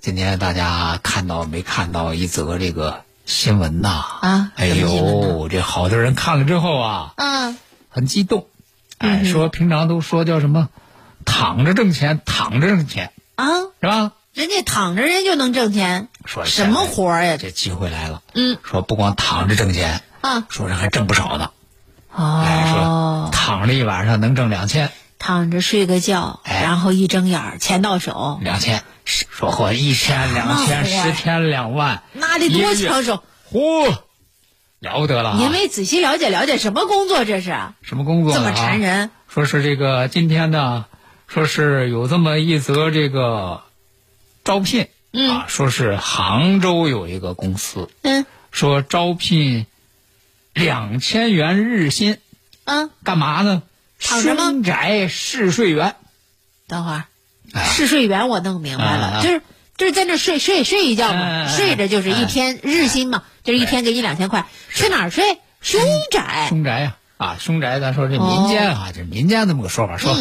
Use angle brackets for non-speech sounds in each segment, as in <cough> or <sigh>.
今天大家看到没看到一则这个新闻呐？啊哎呦，这好多人看了之后啊，嗯，很激动。哎，说平常都说叫什么，躺着挣钱，躺着挣钱，啊，是吧？人家躺着人就能挣钱，说什么活儿呀？这机会来了。嗯，说不光躺着挣钱，啊，说人还挣不少呢。哎，说哦，躺着一晚上能挣两千，躺着睡个觉，哎然后一睁眼儿钱到手，两千，说嚯，一天两千，十天两万，那得多抢手！嚯，了不得了啊！您没仔细了解了解什么工作这是？什么工作这么啊缠人？说是这个今天呢，说是有这么一则这个招聘，嗯啊，说是杭州有一个公司嗯说招聘两千元日薪，嗯，干嘛呢？躺着吗凶宅试睡员。等会儿，哎试睡员我弄明白啊了，就是就是在那睡睡睡一觉嘛，哎睡着就是一天日薪嘛，就是一天给你两千块，去哪儿睡？凶宅。凶宅呀、啊，凶宅，咱说这民间啊，这民间这么个说法，说、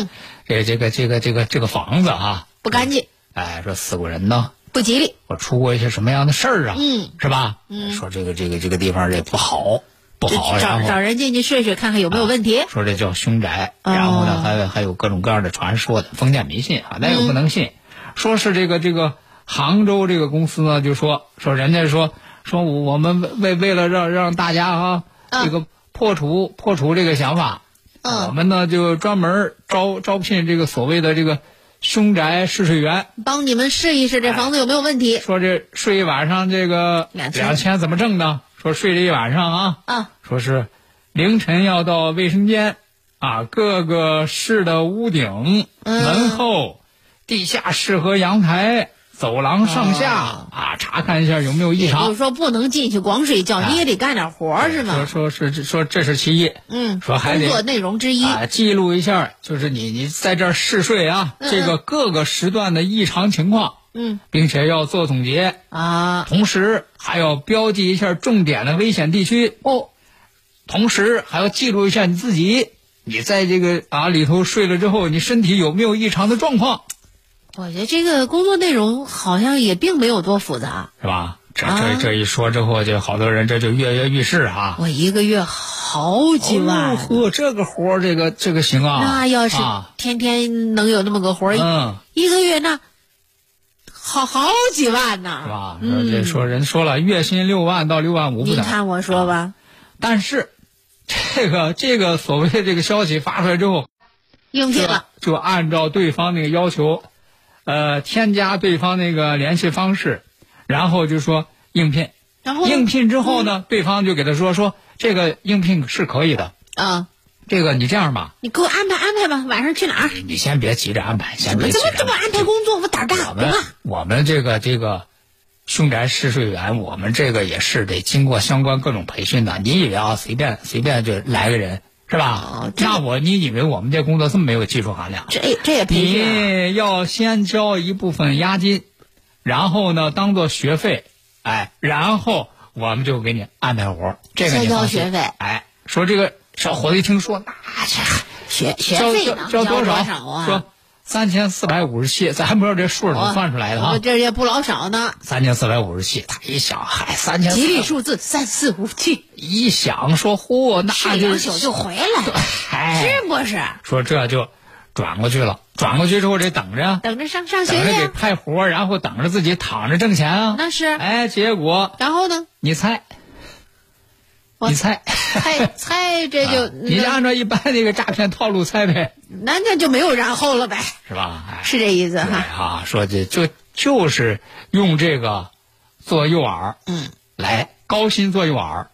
这这个这个这个这个房子啊，不干净，哎，说死过人呢，不吉利。我出过一些什么样的事儿啊？嗯，是吧？嗯，说这个这个这个地方这不好，不好，找找人进去睡睡，看看有没有问题。说这叫凶宅，哦然后呢，还有还有各种各样的传说的封建迷信啊，那又不能信。说是这个这个杭州这个公司呢，就说说人家说说我们为为为了让让大家啊，嗯这个破除破除这个想法，嗯我们呢就专门招招聘这个所谓的这个凶宅试睡员，帮你们试一试这房子有没有问题说这睡一晚上这个2000两千怎么挣呢？说睡了一晚上啊，啊？说是凌晨要到卫生间啊，各个室的屋顶、嗯门后、地下室和阳台、走廊上下、哦啊，查看一下有没有异常就常是。说不能进去光睡觉，哎你也得干点活儿是说吗？说说是说这是其一，嗯，说还得工作内容之一。啊，记录一下，就是你你在这儿试睡啊，嗯。这个各个时段的异常情况，嗯。并且要做总结，啊。同时还要标记一下重点的危险地区，哦，同时还要记录一下你自己，你在这个啊里头睡了之后，你身体有没有异常的状况，我觉得这个工作内容好像也并没有多复杂。是吧？这啊这这一说之后，就好多人这就跃跃欲试啊。我一个月好几万，哦嚯，这个活儿，这个这个行啊。那要是啊，天天能有那么个活儿，嗯，一个月那好好几万呢，是吧？说这说人说了，月薪六万到六万五不等。你看我说吧，但是，这个这个所谓的这个消息发出来之后，就应聘了，就按照对方那个要求，呃，添加对方那个联系方式，然后就说应聘。然后应聘之后呢，对方就给他说说这个应聘是可以的，啊，这个你这样吧，你给我安排安排吧，晚上去哪儿？你先别急着安排，先别急着怎么这么安排工作？我胆儿大，我们。我们这个这个凶宅试睡员，我们这个也是得经过相关各种培训的。你以为啊，随便随便就来个人是吧？哦那我你以为我们这工作这么没有技术含量？这这也培训啊？你要先交一部分押金，然后呢当做学费，哎，然后我们就给你安排活儿这个你先交学费哎，说这个小伙子一听说，那这学学交交费能交多少少？啊？说三千四百五十七，咱还不知道这数怎么算出来的啊我？这也不老少呢。三千四百五十七，他一想，嗨，三千吉利数字三四五七，一想说，嚯，那就睡两宿就回来了，嗨，<laughs> 是不是？说这就转过去了，转过去之后得等着，等着上上学等着给。派活，然后等着自己躺着挣钱啊。那是哎，结果然后呢？你猜，我你猜，猜猜这就啊你就按照一般那个诈骗套路猜呗，那那就没有然后了呗，是吧？哎，是这意思对哈。啊，说这就就是用这个做诱饵，嗯，来高薪做诱饵，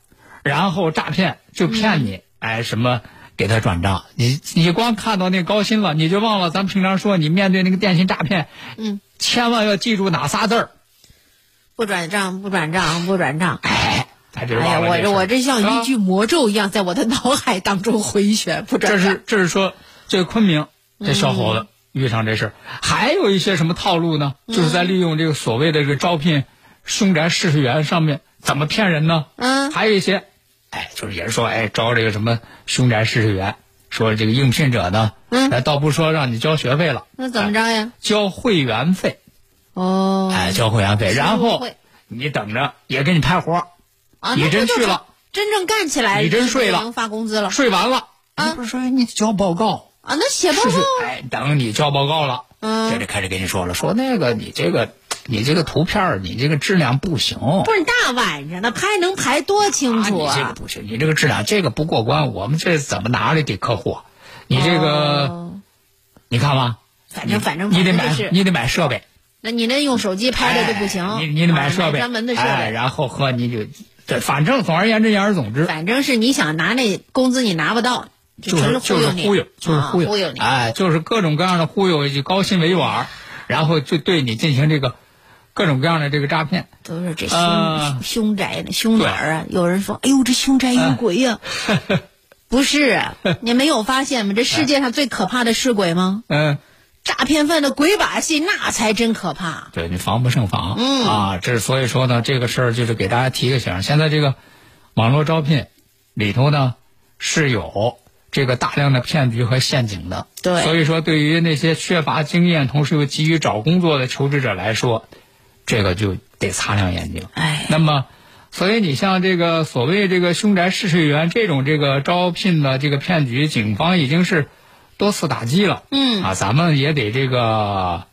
然后诈骗就骗你，哎，什么给他转账，你你光看到那高薪了，你就忘了咱平常说你面对那个电信诈骗，嗯，千万要记住哪仨字儿，不转账，不转账，不转账。哎，哎呀，我这我这像一句魔咒一样，在我的脑海当中回旋，不转。这是这是说这昆明这小伙子遇上这事儿，还有一些什么套路呢？就是在利用这个所谓的这个招聘凶宅试睡员上面怎么骗人呢？嗯还有一些，哎，就是也是说，哎，招这个什么凶宅试睡员，说这个应聘者呢，嗯哎，倒不说让你交学费了，那怎么着呀？交会员费，哦，哎，交会员费，然后你等着也给你派活儿，啊，你真去了，真正干起来，你真睡了能发工资了睡完了，啊不是说你交报告。啊？那写报告，哎，等你交报告了，嗯这就开始跟你说了，说那个你这个你这个图片你这个质量不行，不是大晚上的拍能拍多清楚啊、你这个不行，你这个质量这个不过关，我们这怎么拿来给客户？你这个、哦你看吧，反正反正你得买你得买设备，那你那用手机拍的就不行，哎你你得买啊设备，专门的设哎，备。然后和你就这反正总而言之言而总之，反正是你想拿那工资，你拿不到，就是就是忽悠你，忽悠，就是啊忽悠，忽悠你。哎，就是各种各样的忽悠，以及高薪为玩，然后就对你进行这个各种各样的这个诈骗。都是这凶、呃凶宅呢，凶哪儿啊？有人说：“哎呦，这凶宅有鬼呀、<laughs> 不是啊，你没有发现吗？这世界上最可怕的是鬼吗？<laughs> 嗯。诈骗犯的鬼把戏，那才真可怕。对你防不胜防，嗯啊，这所以说呢，这个事儿就是给大家提个醒。现在这个网络招聘里头呢是有这个大量的骗局和陷阱的，对所以说对于那些缺乏经验，同时又急于找工作的求职者来说，这个就得擦亮眼睛。哎，那么，所以你像这个所谓这个凶宅试睡员这种这个招聘的这个骗局，警方已经是多次打击了。嗯啊，咱们也得这个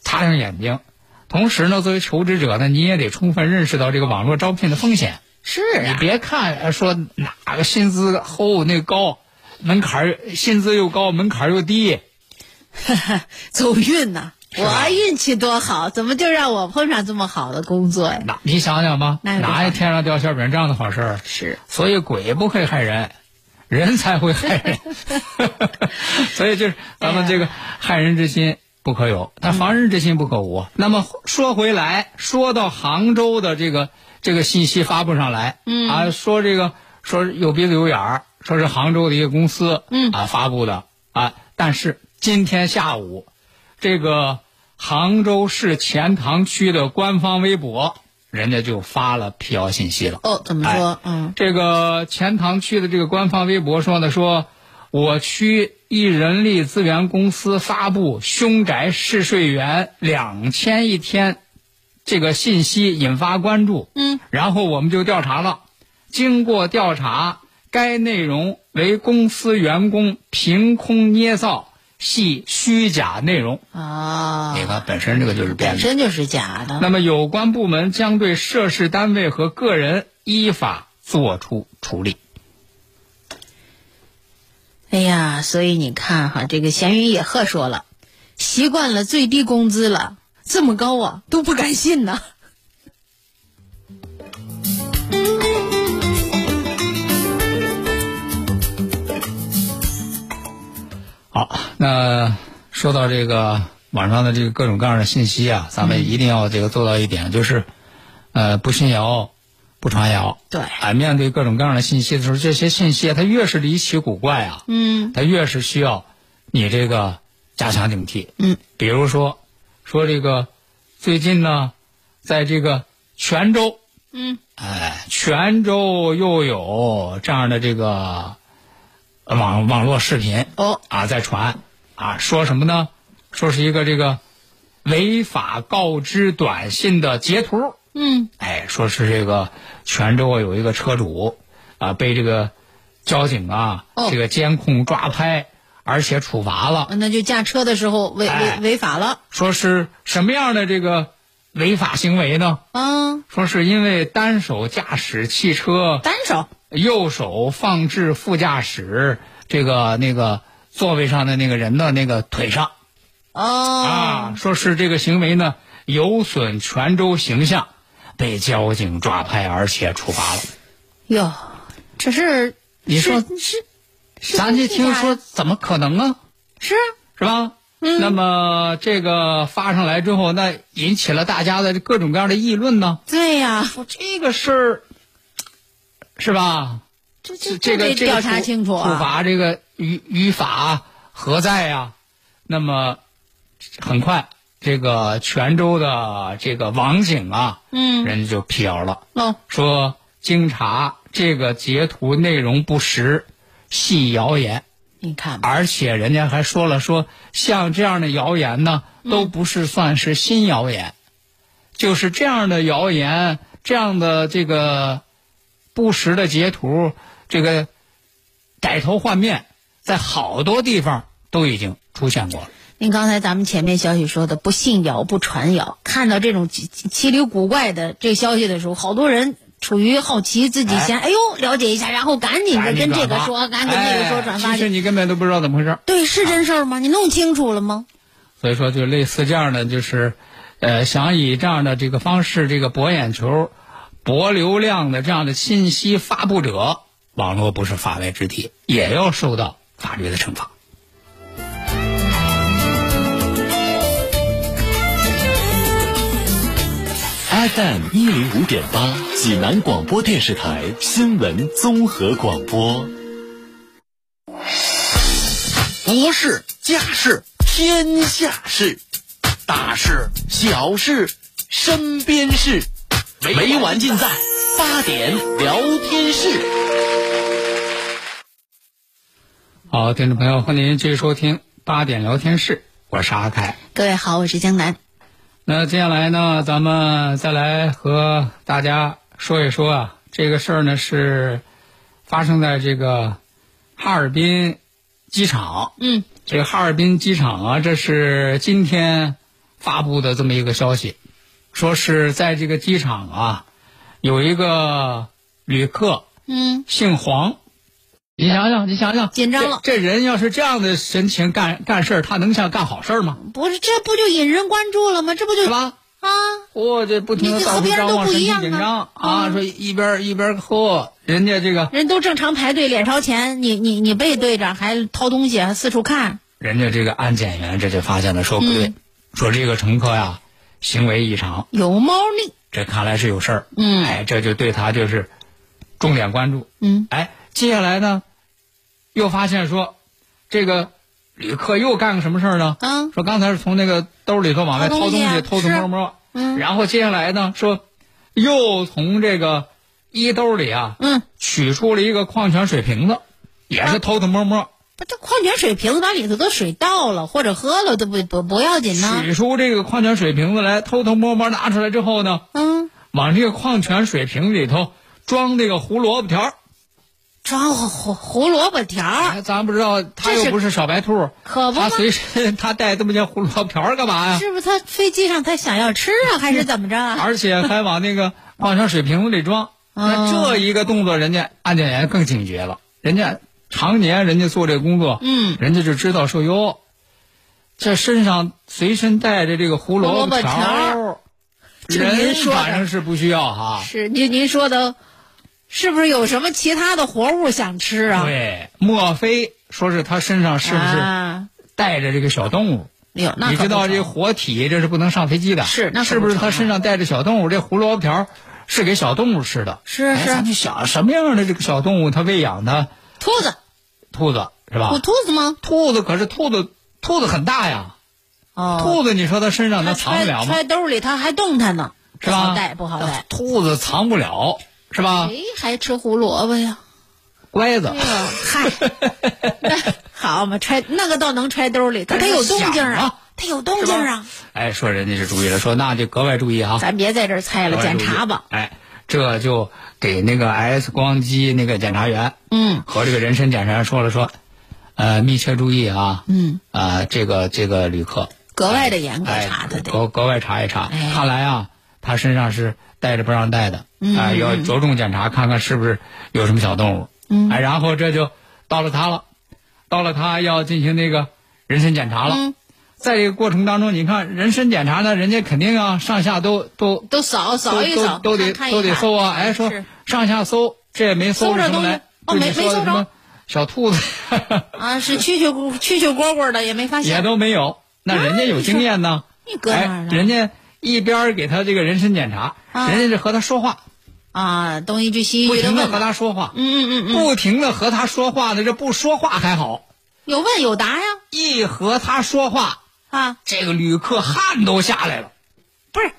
擦亮眼睛。同时呢，作为求职者呢，你也得充分认识到这个网络招聘的风险。是啊，你别看呃说哪个薪资厚那高，门槛薪资又高，门槛又低，<laughs> 走运呐、我运气多好，怎么就让我碰上这么好的工作呀？那你想想吧，哪有天上掉馅饼这样的好事儿？是，所以鬼不会害人，人才会害人。<laughs> 所以就是咱们这个害人之心不可有，但防人之心不可无。那么说回来，说到杭州的这个这个信息发布上来，嗯啊，说这个说有鼻子有眼儿，说是杭州的一个公司，嗯啊发布的啊，但是今天下午，这个杭州市钱塘区的官方微博，人家就发了辟谣信息了。哦，怎么说？嗯，这个钱塘区的这个官方微博说呢，说我区一人力资源公司发布凶宅试睡员两千一天这个信息引发关注，嗯，然后我们就调查了，经过调查，该内容为公司员工凭空捏造，系虚假内容。啊，你看，本身这个就是编的。本身就是假的。那么有关部门将对涉事单位和个人依法作出处理。哎呀，所以你看哈，这个闲云野鹤说了，习惯了最低工资了，这么高啊，都不敢信呢。好，那说到这个网上的这个各种各样的信息啊，咱们一定要这个做到一点，就是，呃，不信谣，不传谣。对啊，面对各种各样的信息的时候，这些信息啊它越是离奇古怪啊，嗯它越是需要你这个加强警惕。嗯，比如说，说这个最近呢，在这个泉州，嗯，哎，泉州又有这样的这个呃网网络视频哦，啊在传啊，说什么呢？说是一个这个违法告知短信的截图。嗯，哎，说是这个泉州啊有一个车主啊被这个交警啊、哦这个监控抓拍，而且处罚了。那就驾车的时候违违哎违法了。说是什么样的这个违法行为呢？嗯，说是因为单手驾驶汽车，单手。右手放置副驾驶这个那个座位上的那个人的那个腿上哦。啊，说是这个行为呢有损泉州形象，被交警抓拍，而且处罚了。哟，这是你说是咱这听说怎么可能啊？是是吧？嗯。那么这个发上来之后，那引起了大家的各种各样的议论呢。对呀，说这个事儿，是吧？这这这个得调这个处查清楚处啊。罚这个于于法何在呀？那么很快，这个泉州的这个网警啊，嗯人家就辟谣了，哦，说经查这个截图内容不实，系谣言。你看，而且人家还说了说，像这样的谣言呢，都不是算是新谣言，就是这样的谣言，这样的这个不实的截图，这个改头换面，在好多地方都已经出现过了。您刚才咱们前面消息说的不信谣不传谣，看到这种奇奇奇里古怪的这个消息的时候，好多人处于好奇，自己先哎呦了解一下，然后赶紧的跟这个说，赶紧跟这个说哎转发其实你根本都不知道怎么回事对，是真事儿吗？你弄清楚了吗？所以说，就类似这样的，就是，呃，想以这样的这个方式，这个博眼球、博流量的这样的信息发布者，网络不是法外之地，也要受到法律的惩罚。FM 一零五点八，济南广播电视台新闻综合广播。国事、家事、天下事，大事、小事、身边事，每晚尽在八点聊天室。好，听众朋友，欢迎您继续收听八点聊天室，我是阿凯。各位好，我是江南。那接下来呢，咱们再来和大家说一说啊，这个事儿呢是发生在这个哈尔滨机场。嗯，这个哈尔滨机场啊，这是今天发布的这么一个消息，说是在这个机场啊，有一个旅客嗯，姓黄。你想想，你想想，紧张了这。这人要是这样的神情干干事儿，他能像干好事儿吗？不是，这不就引人关注了吗？这不就是吧？啊？哦、这不停的你到处和别人都不一样啊紧张啊说一边一边喝，人家这个人都正常排队，脸朝前，你你你背对着，还掏东西，还四处看。人家这个安检员这就发现了，说不对，嗯说这个乘客呀行为异常，有猫腻。这看来是有事儿。嗯哎，这就对他就是重点关注。嗯，哎，接下来呢，又发现说这个旅客又干个什么事儿呢？嗯说刚才是从那个兜里头往外掏东西偷偷摸摸。嗯然后接下来呢，说又从这个衣兜里啊，嗯，取出了一个矿泉水瓶子，也是偷偷摸摸不，这矿泉水瓶子把里头的水倒了或者喝了都不不不要紧呢。取出这个矿泉水瓶子来，偷偷摸摸拿出来之后呢，嗯，往这个矿泉水瓶里头装这个胡萝卜条儿。装胡胡萝卜条咱不知道他又不是小白兔，可不他随身 <laughs> 他带这么些胡萝卜条儿干嘛呀？是不是他飞机上他想要吃啊，还是怎么着啊？<laughs> 而且还往那个矿泉水瓶子里装。那哦这一个动作，人家安检员更警觉了。人家常年人家做这工作，嗯人家就知道说哟，这身上随身带着这个胡萝卜条人反正是不需要哈。是您您说的，是不是有什么其他的活物想吃啊？对，莫非说是他身上是不是啊？带着这个小动物？有那你知道这活体这是不能上飞机的，是那是不是他身上带着小动物？这胡萝卜条是给小动物吃的，哎是是咱就想什么样的这个小动物，它喂养它兔子，兔子是吧有？兔子吗？兔子可是兔子，兔子很大呀，哦，兔子你说它身上它它藏不了吗？揣揣兜里，它还动弹呢，是吧？不好带，不好带。兔子藏不了，是吧？谁还吃胡萝卜呀？乖子哎，呦，嗨，<laughs> 那好嘛，揣那个倒能揣兜里，可它有动静想啊啊，它有动静啊，哎，说人家是注意了，说那就格外注意啊。咱别在这儿猜了，检查吧。哎，这就给那个 X 光机那个检查员嗯，和这个人身检查员说了说，呃密切注意啊，嗯，啊这个这个旅客格外的严格哎查他得。格格外查一查。哎看来啊，他身上是带着不让带的，嗯啊，要着重检查，看看是不是有什么小动物。嗯哎，然后这就到了他了，到了他要进行那个人身检查了。嗯在这个过程当中，你看人身检查呢，人家肯定啊，上下都都都扫扫一扫，都都得都得搜啊！哎，说上下搜，这也没搜搜着东西出什么来。哦没没搜着的什么小兔子。<laughs> 啊，是蛐蛐蛐蛐蝈蝈的也没发现。也，都没有，那人家有经验呢。你搁哪儿哎，人家一边给他这个人身检查，啊。人家是和他说话，啊，东一句西一句的问不停的和他说话，嗯嗯嗯嗯，不停的和他说话呢。这不说话还好，有问有答呀，一和他说话，啊，这个旅客汗都下来了。不是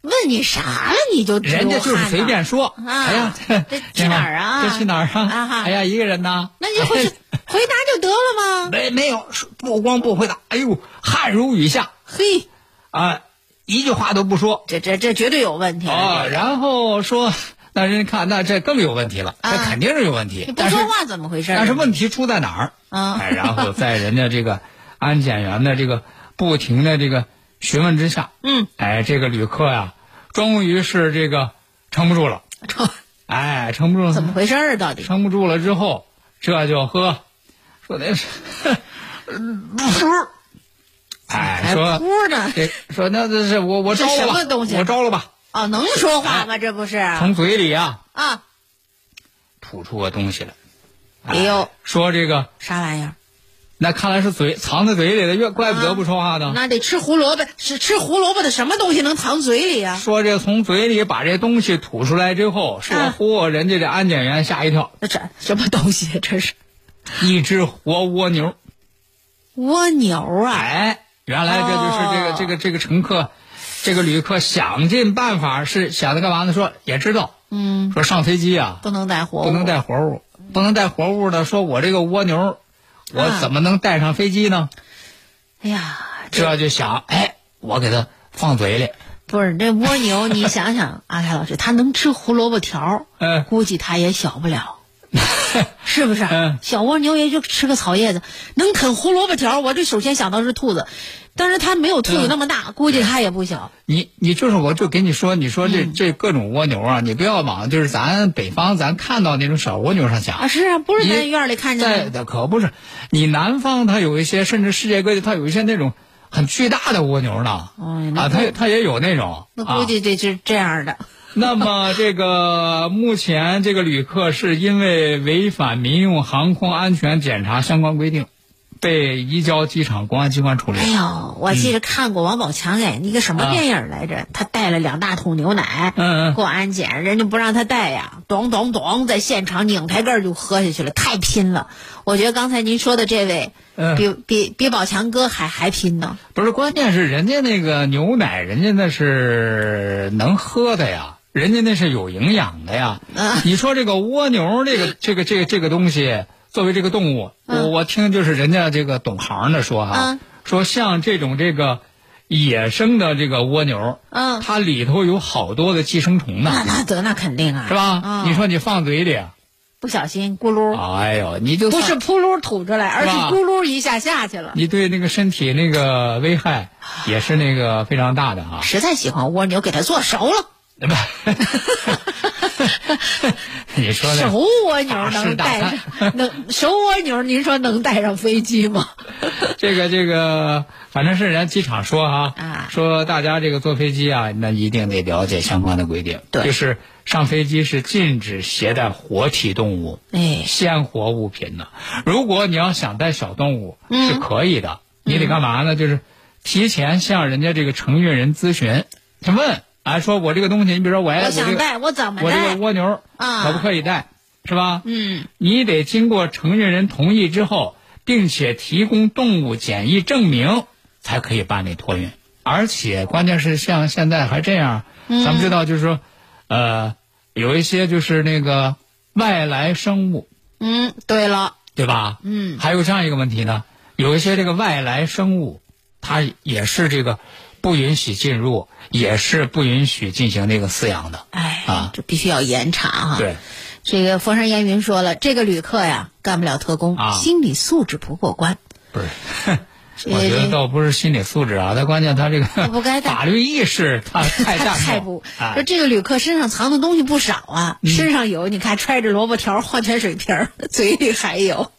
问你啥了你就人家就是随便说，啊哎呀，<laughs> 这去哪儿啊这去哪儿啊哈哎呀，一个人呐。那你就回去 <laughs> 回答就得了吗？没没有，不光不回答，哎呦，汗如雨下嘿，啊，一句话都不说这这这绝对有问题啊。这个然后说，那人家看，那这更有问题了，这啊肯定是有问题你。不说话怎么回事？但是问题出在哪儿？啊哎，然后在人家这个安检员的这个不停的这个询问之下，嗯，哎，这个旅客呀，终于是这个撑不住了，撑 <laughs> 哎，撑不住了，怎么回事儿？到底撑不住了之后，这就喝，说那是，<laughs> 哎，说哭呢？这说那这是我我招了吧，么东西我招了吧，哦，能说话吗？这不是从嘴里啊啊？吐出个东西来，哎呦，说这个啥玩意儿？那看来是嘴藏在嘴里的，越怪不得不说话呢。那得吃胡萝卜，是吃胡萝卜的什么东西能藏嘴里呀？说这从嘴里把这东西吐出来之后，说啊嚯，人家这安检员吓一跳，那这什么东西？这是一只活蜗牛。蜗牛啊！哎，原来这就是这个、哦这个这个乘客，这个旅客想尽办法是想着干嘛呢？说也知道，嗯，说上飞机啊不能带活物，不能带活物，不能带活物的。说我这个蜗牛，我啊怎么能带上飞机呢？哎呀，这就想，哎，我给它放嘴里。不是这蜗牛，你想想，<laughs> 阿凯老师，它能吃胡萝卜条估计它也小不了，<laughs> 是不是？嗯小蜗牛也就吃个草叶子，能啃胡萝卜条儿，我这首先想到是兔子，但是它没有兔子那么大，估计它也不小。你你就是，我就跟你说，你说嗯这、这各种蜗牛啊，你不要往就是咱北方咱看到那种小蜗牛上想。啊，是啊，不是你咱院里看见的。可不是，你南方它有一些，甚至世界各地它有一些那种很巨大的蜗牛呢。哦啊，它它也有那种。那啊估计这是这样的。那么这个目前这个旅客是因为违反民用航空安全检查相关规定，被移交机场公安机关处理。哎呦，我记得看过王宝强演一个什么电影来着？他带了两大桶牛奶，啊嗯嗯过安检，人家不让他带呀，咚咚咚，在现场拧开盖儿就喝下去了，太拼了！我觉得刚才您说的这位，嗯比比比宝强哥还还拼呢。不是，关键是人家那个牛奶，人家那是能喝的呀，人家那是有营养的呀。<laughs> 啊你说这个蜗牛，这个这个这个这个东西，作为这个动物，我我听就是人家这个懂行的说哈，嗯说像这种这个野生的这个蜗牛，嗯它里头有好多的寄生虫呢，那那得那肯定啊，是吧？嗯你说你放嘴里，不小心咕噜，哎呦，你就不是扑噜吐出来，而是咕噜一下下去了。你对那个身体那个危害也是那个非常大的啊。实在喜欢蜗牛，给它做熟了。不，<laughs> 你说的熟蜗牛能带餐上，能手蜗牛，您说能带上飞机吗？<laughs> 这个这个，反正是人家机场说哈，啊。说大家这个坐飞机啊，那一定得了解相关的规定，对。就是上飞机是禁止携带活体动物、哎，鲜活物品的。如果你要想带小动物，嗯。是可以的，你得干嘛呢？就是提前向人家这个承运人咨询，去问啊，说我这个东西，你比如说我哎我我这个想带，我怎么我这个？蜗牛啊可不可以带，是吧？嗯，你得经过承运人同意之后，并且提供动物检疫证明，才可以办理托运。而且关键是像现在还这样，嗯咱们知道就是说，呃，有一些就是那个外来生物，嗯，对了，对吧？嗯还有这样一个问题呢，有一些这个外来生物，它也是这个不允许进入，也是不允许进行那个饲养的。哎，啊这必须要严查哈。对，这个佛山烟云说了，这个旅客呀干不了特工，啊心理素质不过关。不是，<laughs> 我觉得倒不是心理素质啊，他关键他这个不该打法律意识他太淡太薄 <laughs> 不，啊说这个旅客身上藏的东西不少啊，嗯身上有你看揣着萝卜条、矿泉水瓶，嘴里还有。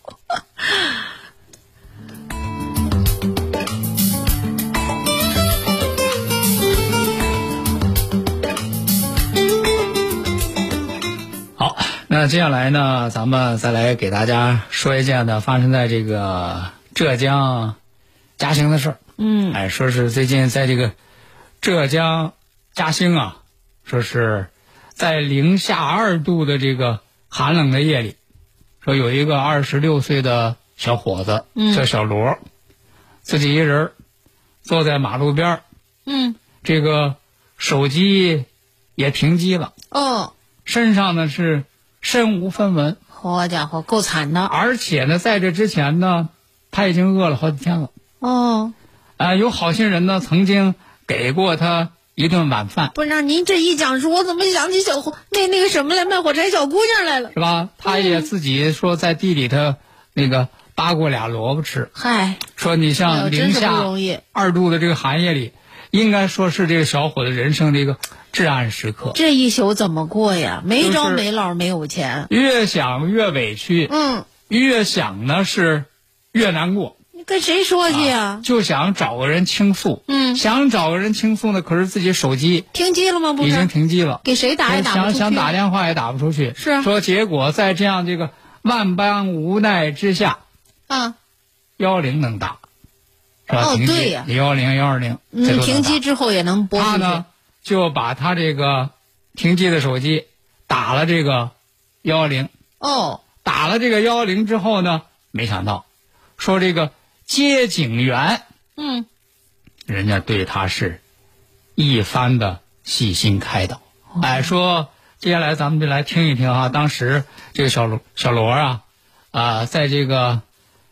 那接下来呢，咱们再来给大家说一件呢发生在这个浙江嘉兴的事儿。嗯，哎，说是最近在这个浙江嘉兴啊，说是在零下二度的这个寒冷的夜里，说有一个二十六岁的小伙子，嗯。叫小罗，自己一人儿坐在马路边儿嗯，这个手机也停机了，哦，身上呢是身无分文，好家伙，够惨的。而且呢，在这之前呢，他已经饿了好几天了。哦，啊、有好心人呢，曾经给过他一顿晚饭，不是，那您这一讲述，我怎么想起小火那那个什么来，卖火柴小姑娘来了？是吧？他也自己说在地里头那个扒过俩萝卜吃，嗨，说你哎像零下二度的这个寒夜里，应该说是这个小伙子人生的一个至暗时刻。这一宿怎么过呀？没就是着没落，没有钱。越想越委屈，嗯，越想呢是越难过。你跟谁说去呀？就想找个人倾诉，嗯想找个人倾诉呢，可是自己手机停机了吗？不已经，停机了，给谁打也打不出去。想想打电话也打不出去。是啊说结果在这样这个万般无奈之下，啊，幺零能打，是吧？哦对呀幺零幺二零，这嗯，停机之后也能拨出去。他呢就把他这个停机的手机打了这个幺幺零，哦，打了这个幺幺零之后呢，没想到说这个接警员。嗯，人家对他是一番的细心开导。哦哎，说接下来咱们就来听一听啊，当时这个小罗小罗啊，啊、在这个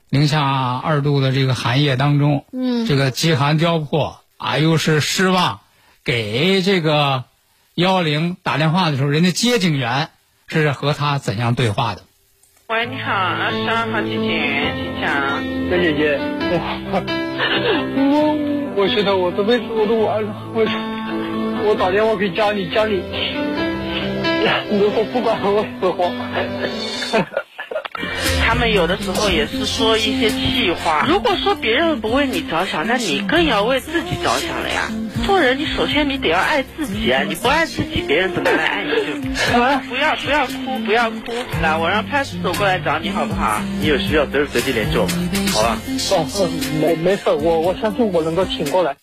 零下二度的这个寒夜当中，嗯这个饥寒交迫啊，又是失望，给这个幺零打电话的时候，人家接警员是和他怎样对话的？喂，你好，二十二号接警员，请讲。陈姐姐，我我我觉得我这辈子我都完了，我我打电话给家里，家里如果不管我死活，他们有的时候也是说一些气话。如果说别人不为你着想，那你更要为自己着想了呀。做人，你首先你得要爱自己啊！你不爱自己，别人怎么来爱你就？不要不要哭，不要哭，来，我让派出所过来找你好不好？你有需要随时随地联系我们，好吧？哦，哦没没事，我我相信我能够挺过来。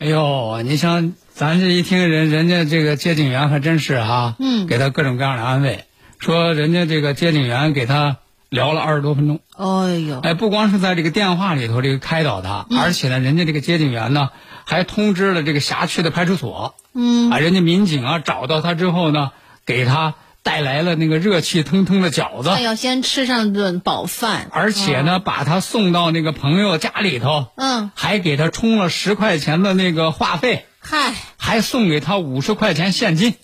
哎呦，你像咱这一听人，人家这个接警员还真是哈、嗯给他各种各样的安慰，说人家这个接警员给他聊了二十多分钟，哎呦，哎，不光是在这个电话里头这个开导他，而且呢，人家这个接警员呢还通知了这个辖区的派出所，嗯，啊，人家民警啊找到他之后呢，给他带来了那个热气腾腾的饺子。他，要先吃上顿饱饭，而且呢，把他送到那个朋友家里头，嗯，还给他充了十块钱的那个话费。嗨，还送给他五十块钱现金，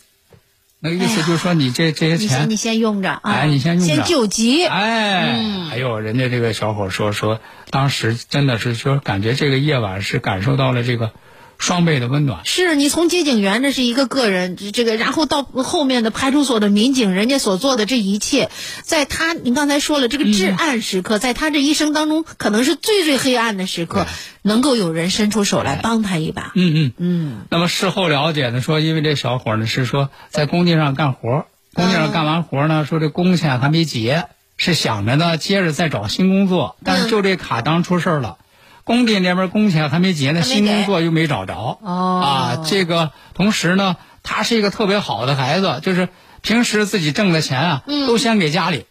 那个意思就是说你这、这些钱你先你，先用着啊，哎你先用着。先救急，哎，嗯。还有人家这个小伙说说，当时真的是说感觉这个夜晚是感受到了这个双倍的温暖。是你从接警员这是一个个人，这这个然后到后面的派出所的民警，人家所做的这一切，在他您刚才说了这个至暗时刻，在他这一生当中可能是最最黑暗的时刻，能够有人伸出手来帮他一把，嗯嗯。嗯，那么事后了解呢，说因为这小伙呢是说在工地上干活，工地上干完活呢，说这工钱还没结，是想着呢接着再找新工作，但是就这卡当出事儿了。工地那边工钱还没结呢，新工作又没找着。哦。啊，这个同时呢，他是一个特别好的孩子，就是平时自己挣的钱啊，嗯。都先给家里。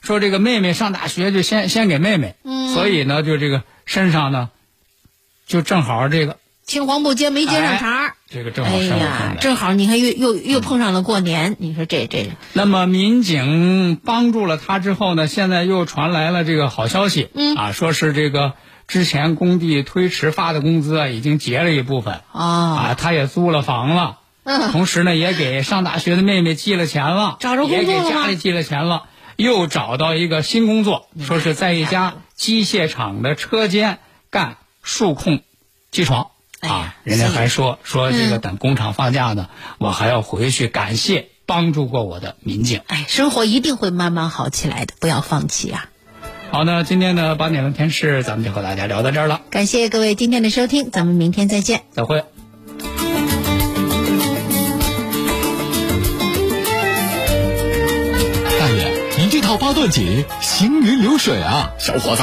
说这个妹妹上大学就先先给妹妹，嗯。所以呢，就这个身上呢，就正好这个青黄不接没接上茬儿。这个正好哎呀。正好你看又又又碰上了过年，你说这这。那么民警帮助了他之后呢，现在又传来了这个好消息，嗯。啊，说是这个之前工地推迟发的工资啊，已经结了一部分，啊，啊，他也租了房了，嗯。同时呢，也给上大学的妹妹寄了钱了，找着工作了也给家里寄了钱了，又找到一个新工作，说是在一家机械厂的车间干数控机床。啊，人家还说说这个嗯等工厂放假呢，我还要回去感谢帮助过我的民警。哎，生活一定会慢慢好起来的，不要放弃啊！好，那今天的八点的天室，咱们就和大家聊到这儿了，感谢各位今天的收听，咱们明天再见。再会。大爷，您这套八段锦行云流水啊！小伙子，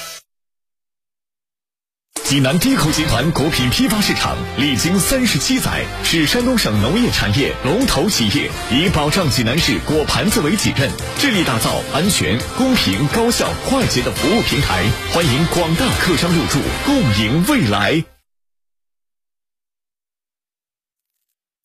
济南低口集团果品批发市场历经三十七载，是山东省农业产业龙头企业，以保障济南市果盘子为己任，致力打造安全、公平、高效、快捷的服务平台，欢迎广大客商入驻，共赢未来。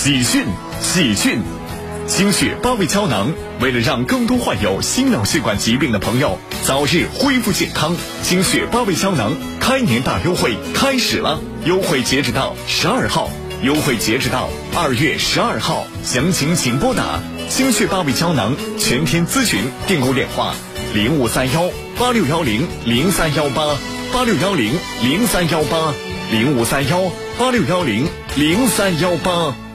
喜讯，喜讯！心血八味胶囊为了让更多患有心脑血管疾病的朋友早日恢复健康，心血八味胶囊开年大优惠开始了，优惠截止到十二号，优惠截止到二月十二号，详情请拨打心血八味胶囊全天咨询订购电话零五三幺八六幺零零三幺八八六幺零零三幺八零五三幺八六幺零零三幺八。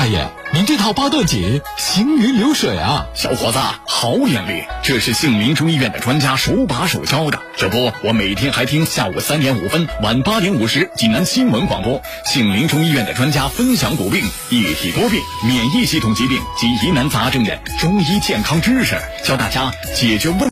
大爷，您这套八段锦行云流水啊！小伙子，好眼力！这是杏林中医院的专家手把手教的。这不，我每天还听下午三点五分、晚八点五十济南新闻广播，杏林中医院的专家分享骨病、一体多病、免疫系统疾病及疑难杂症的中医健康知识，教大家解决问。